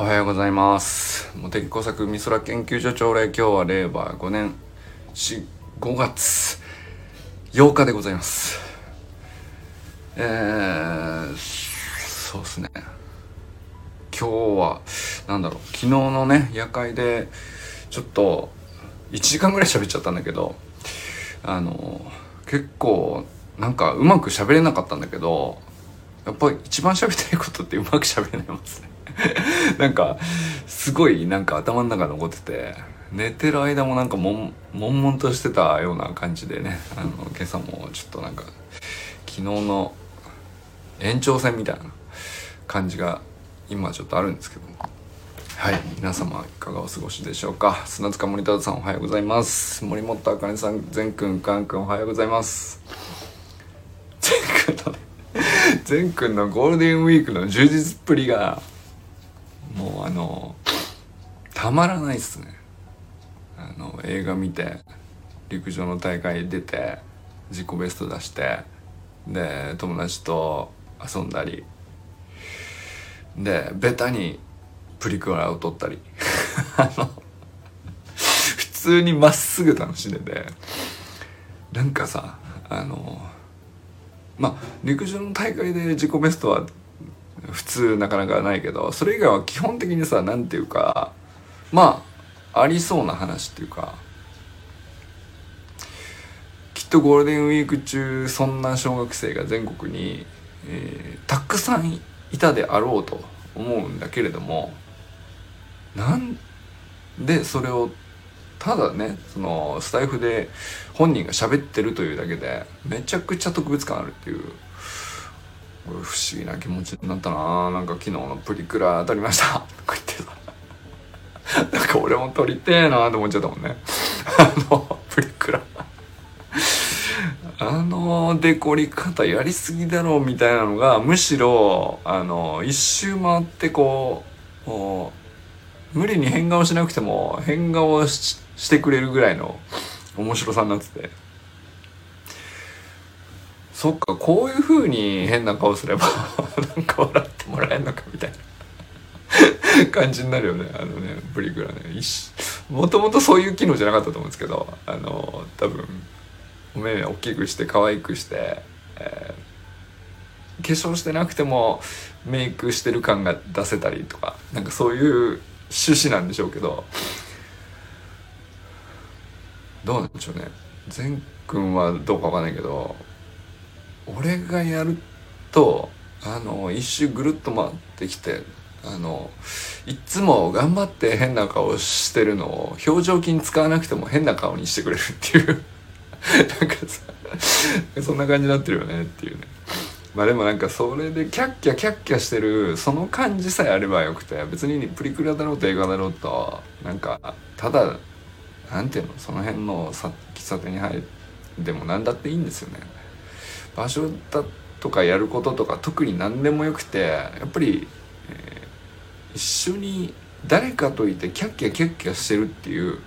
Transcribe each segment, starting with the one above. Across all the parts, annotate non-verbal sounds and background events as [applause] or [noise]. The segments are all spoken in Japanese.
おはようございます。茂木工作美空研究所朝礼今日は令和5年4 5月8日でございます。えー、そうですね。今日はなんだろう昨日のね夜会でちょっと1時間ぐらい喋っちゃったんだけどあの結構なんかうまく喋れなかったんだけどやっぱり一番喋りたいことってうまく喋れないますね。[laughs] なんかすごいなんか頭の中残ってて寝てる間もなんかもん悶々としてたような感じでねあの今朝もちょっとなんか昨日の延長戦みたいな感じが今ちょっとあるんですけどはい皆様いかがお過ごしでしょうか。砂塚森田さんおはようございます。森本あかねさん全くんかんくんおはようございます。全くんの全くんのゴールデンウィークの充実っぷりがもうあのたまらないっすね。あの映画見て陸上の大会出て自己ベスト出してで友達と遊んだりでベタにプリクラを撮ったり。[laughs] あの普通にまっすぐ楽しんでてなんかさあのまあ陸上の大会で自己ベストは普通なかなかないけどそれ以外は基本的にさ何ていうかまあありそうな話っていうかきっとゴールデンウィーク中そんな小学生が全国に、えー、たくさんいたであろうと思うんだけれどもなんでそれをただねそのスタイフで本人が喋ってるというだけでめちゃくちゃ特別感あるっていう。不思議な気持ちになったな。なんか昨日のプリクラ当たりました。とか言ってさなんか俺も撮りてえなと思っちゃったもんね。あのプリクラ。あのデコり方やりすぎだろうみたいなのがむしろあの一周回ってこう無理に変顔しなくても変顔ししてくれるぐらいの面白さになってて。そっかこういう風に変な顔すれば [laughs] なんか笑ってもらえるのかみたいな。[laughs] 感じになるよねあのねプリクラね。もともとそういう機能じゃなかったと思うんですけどあの多分お目目大きくして可愛くして、えー、化粧してなくてもメイクしてる感が出せたりとかなんかそういう趣旨なんでしょうけどどうなんでしょうね。善くんはどうかわかんないけど俺がやるとあの一周ぐるっと回ってきてあのいつも頑張って変な顔してるのを表情筋使わなくても変な顔にしてくれるっていう。[laughs] なんかさそんな感じになってるよねっていうね。まあでもなんかそれでキャッキャキャッキャしてるその感じさえあればよくて別にプリクラだろうと映画だろうとなんかただなんていうのその辺の喫茶店に入っても何だっていいんですよね。場所だとかやることとか特に何でもよくてやっぱり、えー、一緒に誰かといてキャッキャキャッキャしてるっていう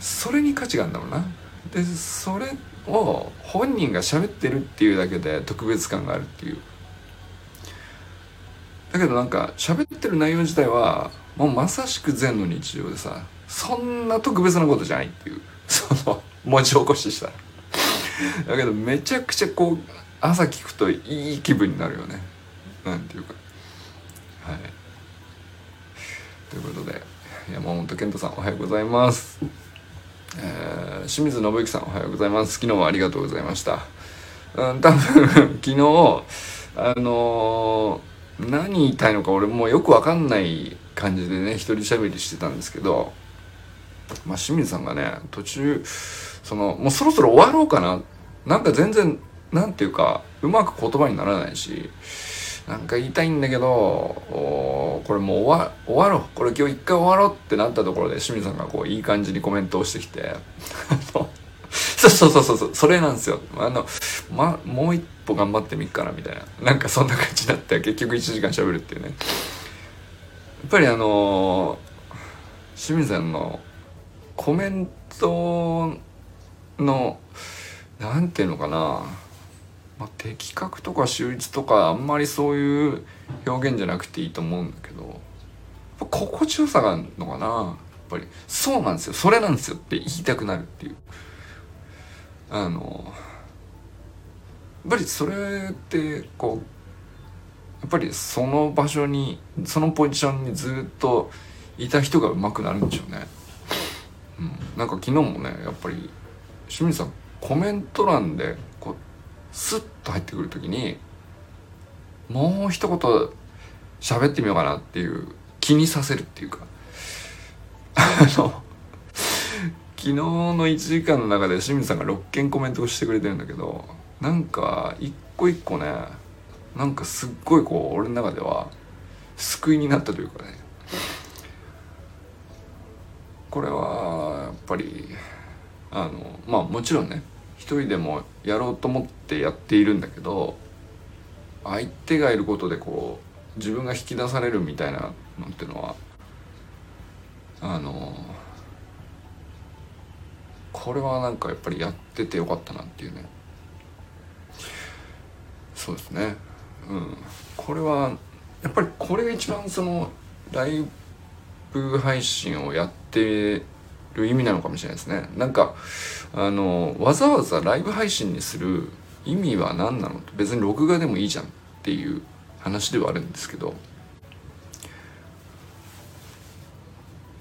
それに価値があるんだろうな。でそれを本人が喋ってるっていうだけで特別感があるっていう。だけどなんか喋ってる内容自体はもうまさしく禅の日常でさそんな特別なことじゃないっていう。その文字起こししたら。だけどめちゃくちゃこう朝聞くといい気分になるよね。なんていうか。はい。ということで山本健太さんおはようございます。えー、清水信之さんおはようございます。昨日はありがとうございました。うん多分 [laughs] 昨日あのー、何言いたいのか俺もうよくわかんない感じでね一人喋りしてたんですけどまあ清水さんがね途中そのもうそろそろ終わろうかな。なんか全然なんていうかうまく言葉にならないしなんか言いたいんだけどこれもう終わ終わろう。これ今日一回終わろうってなったところで清水さんがこういい感じにコメントをしてきて。[laughs] そうそうそうそうそれなんですよ。あの、ま、もう一歩頑張ってみっかなみたいな。なんかそんな感じになって結局1時間しゃべるっていうね。やっぱりあの清水さんのコメントの何ていうのかな、まあ、的確とか秀逸とかあんまりそういう表現じゃなくていいと思うんだけど。心地よさがあるのかなやっぱり。そうなんですよ。それなんですよって言いたくなるっていう。あのやっぱりそれってこうやっぱりその場所にそのポジションにずっといた人が上手くなるんでしょうね、うん、なんか昨日もねやっぱり清水さんコメント欄でこうスッと入ってくる時にもう一言喋ってみようかなっていう気にさせるっていうか。あの昨日の1時間の中で清水さんが6件コメントをしてくれてるんだけどなんか一個一個ねなんかすっごいこう俺の中では救いになったというかね。これはやっぱりあのまあもちろんね一人でもやろうと思ってやっているんだけど相手がいることでこう自分が引き出されるみたいなのっていうのはあのこれはなんかやっぱりやっててよかったなっていうね。そうですね。うん。これはやっぱりこれが一番そのライブ配信をやってる意味なのかもしれないですね。なんかあのわざわざライブ配信にする意味は何なの？別に録画でもいいじゃんっていう話ではあるんですけど。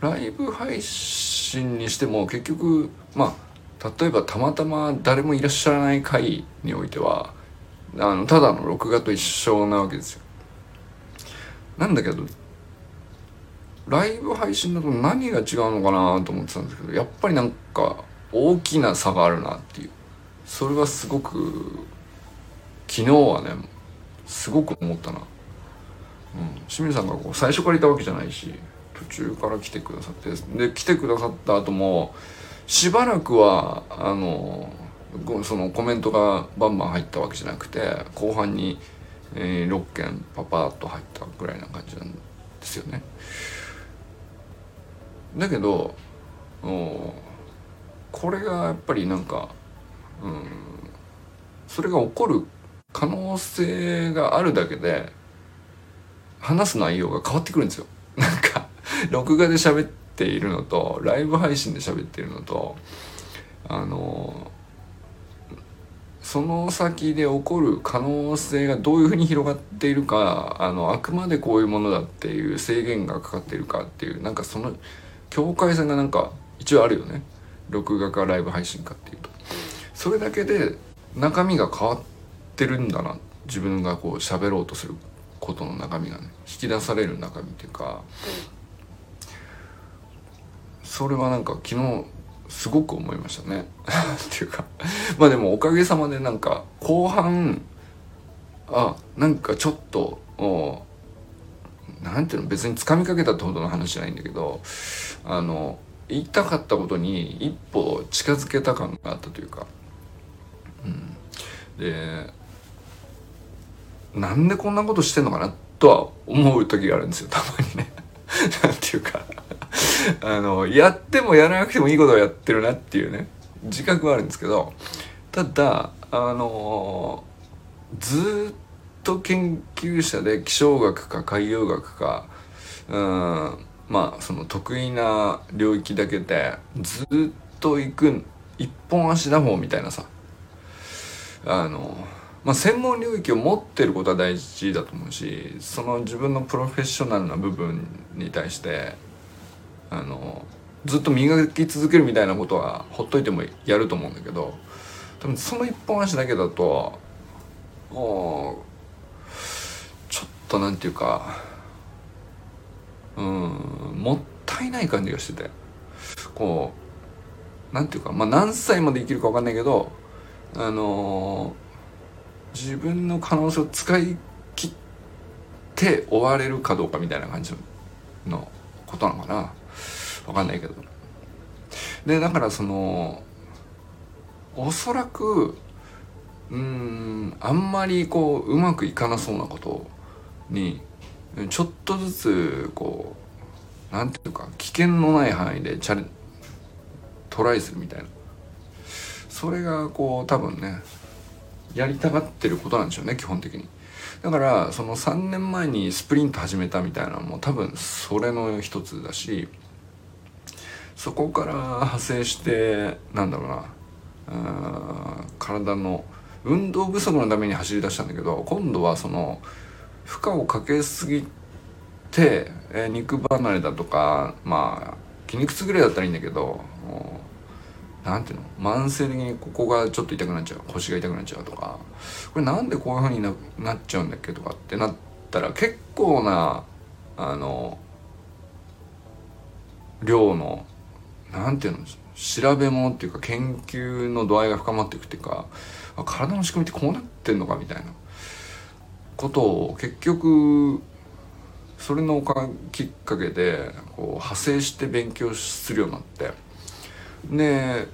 ライブ配信にしても結局まあ例えばたまたま誰もいらっしゃらない回においてはあのただの録画と一緒なわけですよ。なんだけどライブ配信だと何が違うのかなと思ってたんですけどやっぱりなんか大きな差があるなっていう。それはすごく昨日はねすごく思ったな、うん、清水さんがこう最初からいたわけじゃないし途中から来てくださってで来てくださった後もしばらくはあのそのコメントがバンバン入ったわけじゃなくて後半に、えー、6件パパッと入ったぐらいな感じなんですよね。だけどこれがやっぱりなんか、うん、それが起こる可能性があるだけで話す内容が変わってくるんですよ。[laughs] なんか録画で喋っているのとライブ配信で喋っているのとあのその先で起こる可能性がどういうふうに広がっているかあのあくまでこういうものだっていう制限がかかっているかっていうなんかその境界線がなんか一応あるよね。録画かライブ配信かっていうと。それだけで中身が変わってるんだな。自分がこう喋ろうとすることの中身がね。引き出される中身っていうか。それはなんか昨日すごく思いましたね。っていうか。まあでもおかげさまでなんか後半あなんかちょっとなんていうの別につかみかけたってほどの話じゃないんだけどあの言いたかったことに一歩近づけた感があったというか、うん、でなんでこんなことしてんのかなとは思う時があるんですよたまにね。[laughs] なんていうか。あのやってもやらなくてもいいことをやってるなっていうね。自覚はあるんですけど。ただあのずっと研究者で気象学か海洋学かうんまあその得意な領域だけでずっと行く一本足打法みたいなさあのまあ、専門領域を持ってることは大事だと思うしその自分のプロフェッショナルな部分に対してあのずっと磨き続けるみたいなことはほっといてもやると思うんだけど多分その一本足だけだととなんていうかうんもったいない感じがしてて。こうなんていうかまあ何歳まで生きるか分かんないけどあのー自分の可能性を使い切って終われるかどうかみたいな感じのことなのかな。分かんないけど。でだからそのおそらくうんあんまりこううまくいかなそうなことにちょっとずつこうなんていうか危険のない範囲でチャレトライするみたいな。それがこう多分ねやりたがってることなんでしょうね基本的に。だからその3年前にスプリント始めたみたいなのも多分それの一つだしそこから派生してなんだろうな体の運動不足のために走り出したんだけど今度はその負荷をかけすぎて、えー、肉離れだとかまあ筋肉痛ぐらいだったらいいんだけど何ていうの？慢性的にここがちょっと痛くなっちゃう腰が痛くなっちゃうとか。これなんでこういう風にななっちゃうんだっけとかってなったら結構なあの量の何ていうの？調べ物っていうか研究の度合いが深まっていくっていうか体の仕組みってこうなってんのかみたいな。ことを結局それのおかきっかけでこう派生して勉強するようになって。で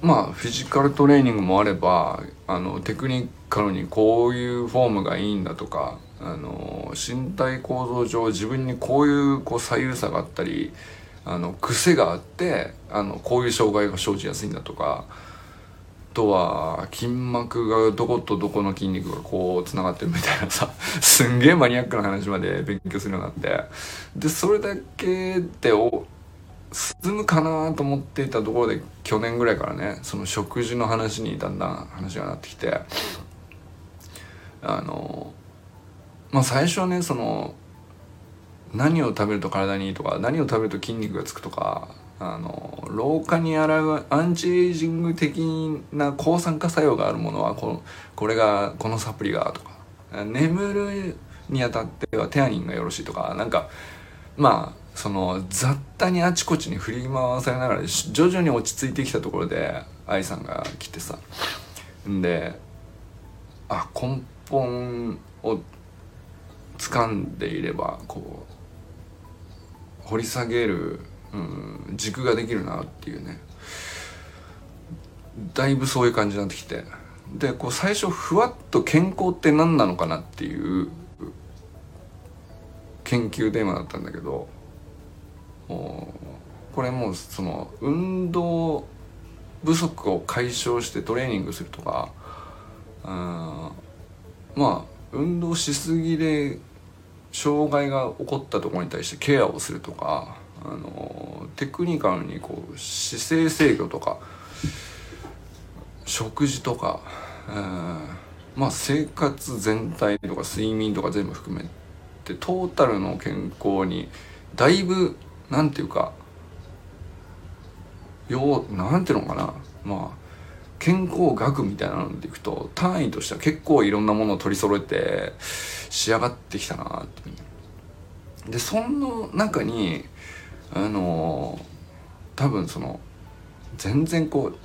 まあフィジカルトレーニングもあればあのテクニカルにこういうフォームがいいんだとかあの身体構造上自分にこういうこう左右差があったりあの癖があってあのこういう障害が生じやすいんだとかとは筋膜がどことどこの筋肉がこうつながってるみたいなさ [laughs] すんげえマニアックな話まで勉強するようになって。でそれだけでお進むかなと思っていたところで去年ぐらいからねその食事の話にだんだん話がなってきて。あのまあ最初はねその何を食べると体にいいとか何を食べると筋肉がつくとかあの老化にあらうアンチエイジング的な抗酸化作用があるものはここれがこのサプリがとか眠るにあたってはテアニンがよろしいとかなんかまあその雑多にあちこちに振り回されながら徐々に落ち着いてきたところで愛さんが来てさ。んであ根本を掴んでいればこう掘り下げるうん軸ができるなっていうね。だいぶそういう感じになってきて。でこう最初ふわっと健康って何なのかなっていう研究テーマだったんだけどこれもうその運動不足を解消してトレーニングするとかまあ運動しすぎで障害が起こったところに対してケアをするとかあのテクニカルにこう姿勢制御とか食事とか、えー、まあ生活全体とか睡眠とか全部含めてトータルの健康にだいぶなんていうかようなんていうのかなまあ健康学みたいなのでいくと単位としては結構いろんなものを取り揃えて仕上がってきたなって。でその中にあの多分その全然こう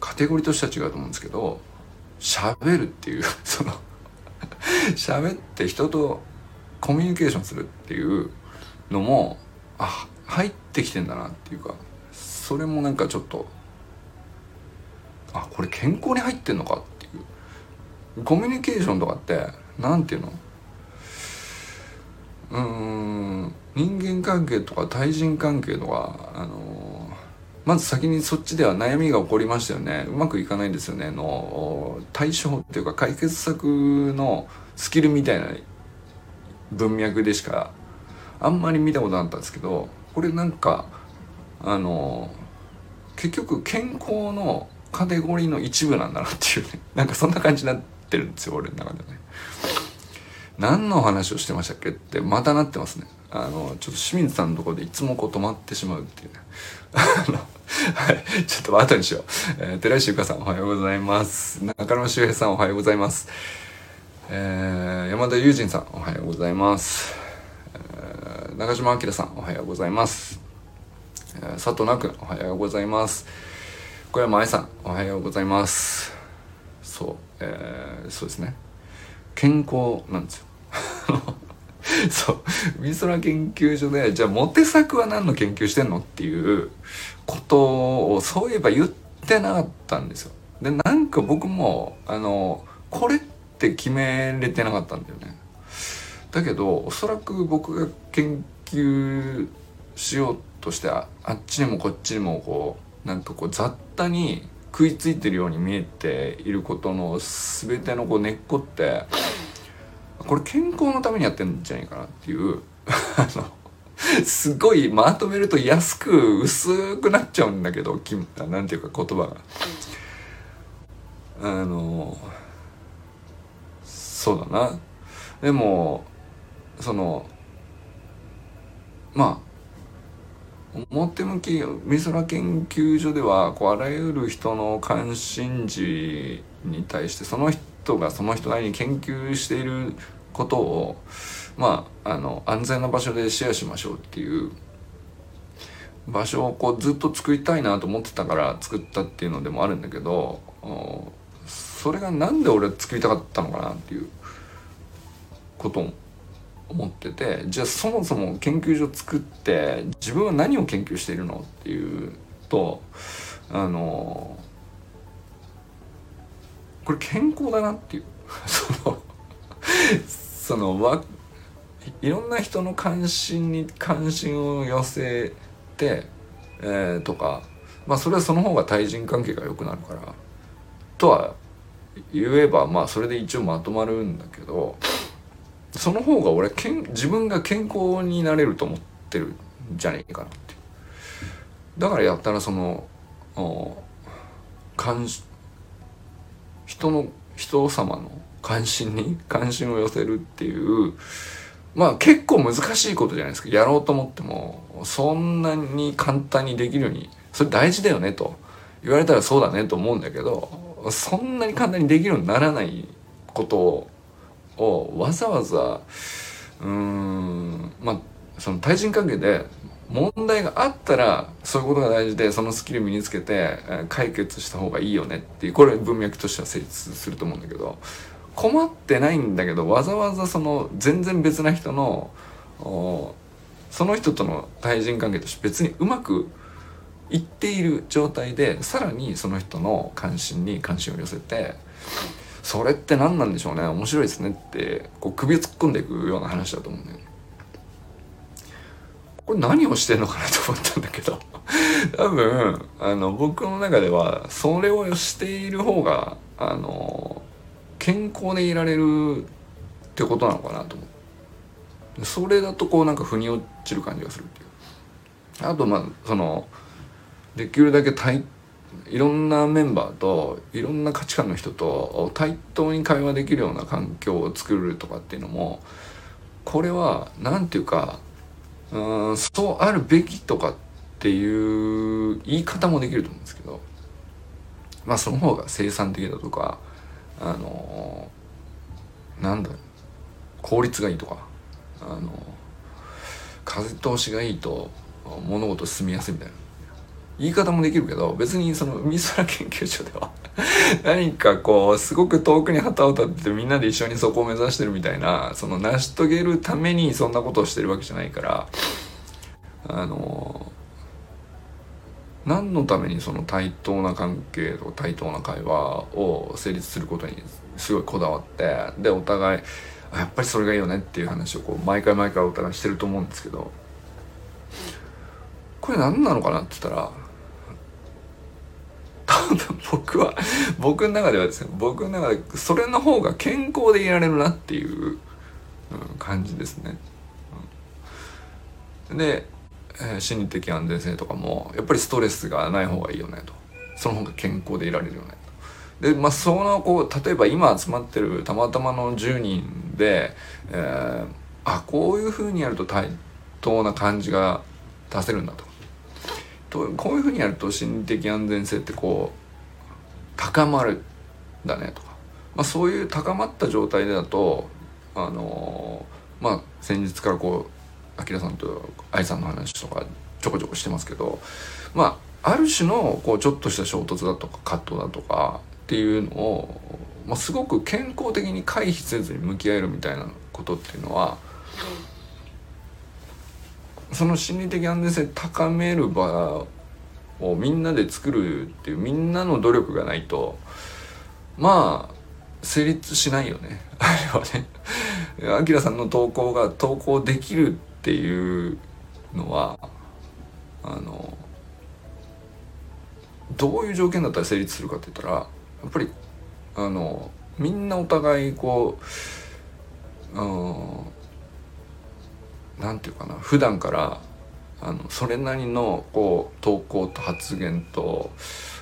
カテゴリーとしては違うと思うんですけど喋るっていう [laughs] その喋って人とコミュニケーションするっていうのもあ入ってきてんだなっていうかそれもなんかちょっとあこれ健康に入ってんのかっていう。コミュニケーションとかって何て言うの？うん。人間関係とか対人関係とかあのまず先にそっちでは悩みが起こりましたよね。うまくいかないんですよね。の対処っていうか解決策のスキルみたいな文脈でしかあんまり見たことなかったんですけどこれなんかあの結局健康のカテゴリーの一部なんだなっていうね。[laughs] なんかそんな感じになってるんですよ俺の中でね。何の話をしてましたっけってまたなってますね。あのちょっと清水さんのところでいつもこう止まってしまうっていうね。はいちょっと後にしよう、えー、寺石ゆかさんおはようございます。中野修平さんおはようございます。えー、山田友人さんおはようございます。えー中島明さんおはようございます、えー、佐藤奈くんおはようございます。小山愛さんおはようございます。そう、えー、そうですね。健康なんですよ。[laughs] そう。美空研究所でじゃあモテ作は何の研究してんのっていうことをそういえば言ってなかったんですよ。でなんか僕もあのこれって決めれてなかったんだよね。だけどおそらく僕が研究しようとしてあっちにもこっちにもこうなんかこう雑多に食いついてるように見えていることの全てのこう根っこってこれ健康のためにやってんじゃないかなっていうあのすごいまとめると安く薄くなっちゃうんだけどきなんていうか言葉が。あのそうだなでもそのまあ表向き美空研究所ではこうあらゆる人の関心事に対してその人人がその人なりに研究していることをまああの安全な場所でシェアしましょうっていう場所をこうずっと作りたいなと思ってたから作ったっていうのでもあるんだけどそれが何で俺は作りたかったのかなっていうことを思っててじゃあそもそも研究所作って自分は何を研究しているのっていうとあのこれ健康だなっていう。[laughs] そのそのわいろんな人の関心に関心を寄せて、えー、とかまあそれはその方が対人関係が良くなるから。とは言えばまあそれで一応まとまるんだけどその方が俺けん自分が健康になれると思ってるんじゃねえかなってだからやったらその関人の人様の関心に関心を寄せるっていうまあ結構難しいことじゃないですか。やろうと思ってもそんなに簡単にできるようにそれ大事だよねと。言われたらそうだねと思うんだけどそんなに簡単にできるようにならないことををわざわざうーんまあその対人関係で問題があったらそういうことが大事でそのスキル身につけて解決した方がいいよねっていうこれ文脈としては成立すると思うんだけど困ってないんだけどわざわざその全然別な人のその人との対人関係として別にうまくいっている状態でさらにその人の関心に関心を寄せてそれって何なんでしょうね面白いですねってこう首を突っ込んでいくような話だと思うんだよね。これ何をしてんのかなと思ったんだけど [laughs] 多分あの僕の中ではそれをしている方があの健康でいられるってことなのかなと思う。それだとこうなんか腑に落ちる感じがするっていう。あとまあそのできるだけ対いろんなメンバーといろんな価値観の人と対等に会話できるような環境を作るとかっていうのもこれは何て言うかうんそうあるべきとかっていう言い方もできると思うんですけどまあその方が生産的だとかあのなんだろう効率がいいとかあの風通しがいいと物事進みやすいみたいな。言い方もできるけど別にその美空研究所では [laughs] 何かこうすごく遠くに旗を立ててみんなで一緒にそこを目指してるみたいなその成し遂げるためにそんなことをしてるわけじゃないからあの何のためにその対等な関係とか対等な会話を成立することにすごいこだわってでお互いやっぱりそれがいいよねっていう話をこう毎回毎回お互いしてると思うんですけどこれ何なのかなって言ったら多 [laughs] 分僕は僕の中ではですね僕の中でそれの方が健康でいられるなっていう、感じですね。うん、で、え、心理的安全性とかもやっぱりストレスがない方がいいよねとその方が健康でいられるよねと。でまあそのこう例えば今集まってるたまたまの10人で、えー、あこういうふうにやると対等な感じが出せるんだととこういうふうにやると心理的安全性ってこう高まるだねとか、まあ、そういう高まった状態でだとあのー、まあ先日からこうあきらさんと愛さんの話とかちょこちょこしてますけどまあある種のこうちょっとした衝突だとか葛藤だとかっていうのを、まあ、すごく健康的に回避せずに向き合えるみたいなことっていうのは、その心理的安全性高める場をみんなで作るっていうみんなの努力がないとまあ成立しないよね [laughs] あれはね。あきらさんの投稿が投稿できるっていうのはあのどういう条件だったら成立するかって言ったらやっぱりあのみんなお互いこううんなんていうかな普段からあのそれなりのこう投稿と発言と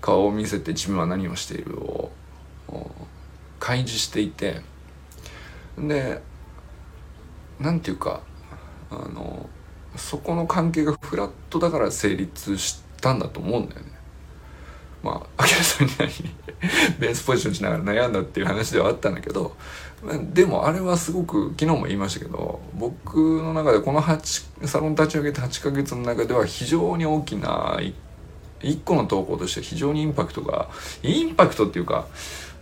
顔を見せて自分は何をしているを開示していてでなんていうかあのそこの関係がフラットだから成立したんだと思うんだよね。まあ、明さんに何ベースポジションしながら悩んだっていう話ではあったんだけどでもあれはすごく昨日も言いましたけど僕の中でこの8サロン立ち上げて8ヶ月の中では非常に大きな一個の投稿として非常にインパクトがインパクトっていうか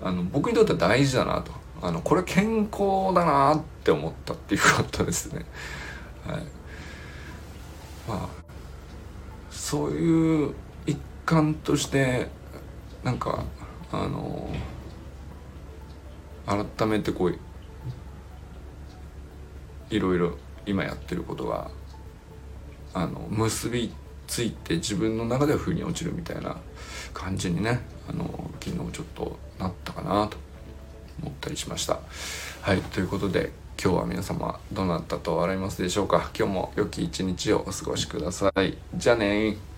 あの僕にとっては大事だなとあのこれ健康だなって思ったっていうことですね。はい、まあそういう一環としてなんかあの改めてこういろいろ今やってることがあの結びついて自分の中では風に落ちるみたいな感じにねあの昨日ちょっとなったかなと思ったりしました。はいということで今日は皆様どうなったと笑いますでしょうか今日も良き一日をお過ごしください。じゃあね